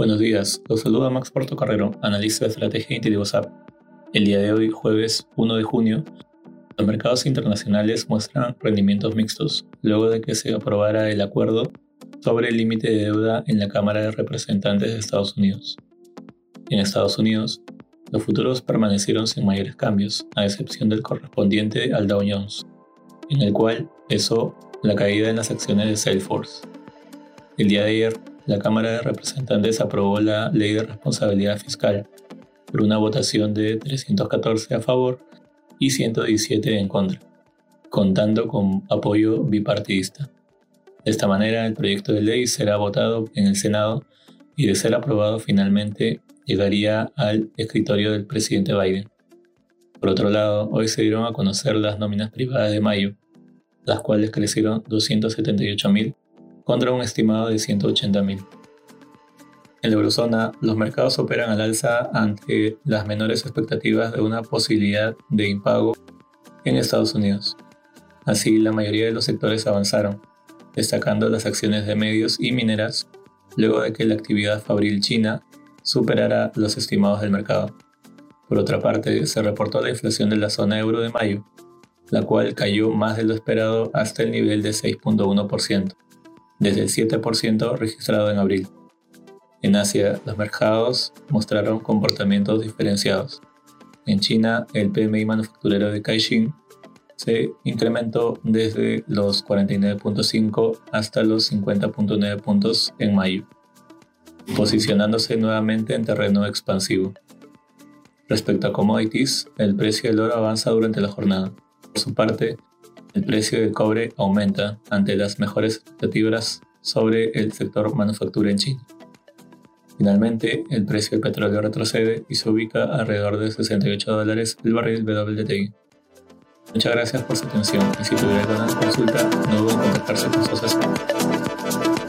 Buenos días, los saluda Max Portocarrero, analista de estrategia de WhatsApp. El día de hoy, jueves 1 de junio, los mercados internacionales muestran rendimientos mixtos, luego de que se aprobara el acuerdo sobre el límite de deuda en la Cámara de Representantes de Estados Unidos. En Estados Unidos, los futuros permanecieron sin mayores cambios, a excepción del correspondiente al Dow Jones, en el cual pesó la caída en las acciones de Salesforce. El día de ayer, la Cámara de Representantes aprobó la Ley de Responsabilidad Fiscal por una votación de 314 a favor y 117 en contra, contando con apoyo bipartidista. De esta manera, el proyecto de ley será votado en el Senado y de ser aprobado finalmente llegaría al escritorio del presidente Biden. Por otro lado, hoy se dieron a conocer las nóminas privadas de mayo, las cuales crecieron 278.000 contra un estimado de 180.000. En la eurozona, los mercados operan al alza ante las menores expectativas de una posibilidad de impago en Estados Unidos. Así, la mayoría de los sectores avanzaron, destacando las acciones de medios y mineras, luego de que la actividad fabril china superara los estimados del mercado. Por otra parte, se reportó la inflación de la zona euro de mayo, la cual cayó más de lo esperado hasta el nivel de 6.1%, desde el 7% registrado en abril. En Asia, los mercados mostraron comportamientos diferenciados. En China, el PMI manufacturero de Caixin se incrementó desde los 49.5 hasta los 50.9 puntos en mayo, posicionándose nuevamente en terreno expansivo. Respecto a commodities, el precio del oro avanza durante la jornada. Por su parte, el precio del cobre aumenta ante las mejores expectativas sobre el sector manufactura en China. Finalmente, el precio del petróleo retrocede y se ubica alrededor de 68 dólares el barril WTI. Muchas gracias por su atención y si tuviera alguna consulta, no duden en contactarse con sus asesores.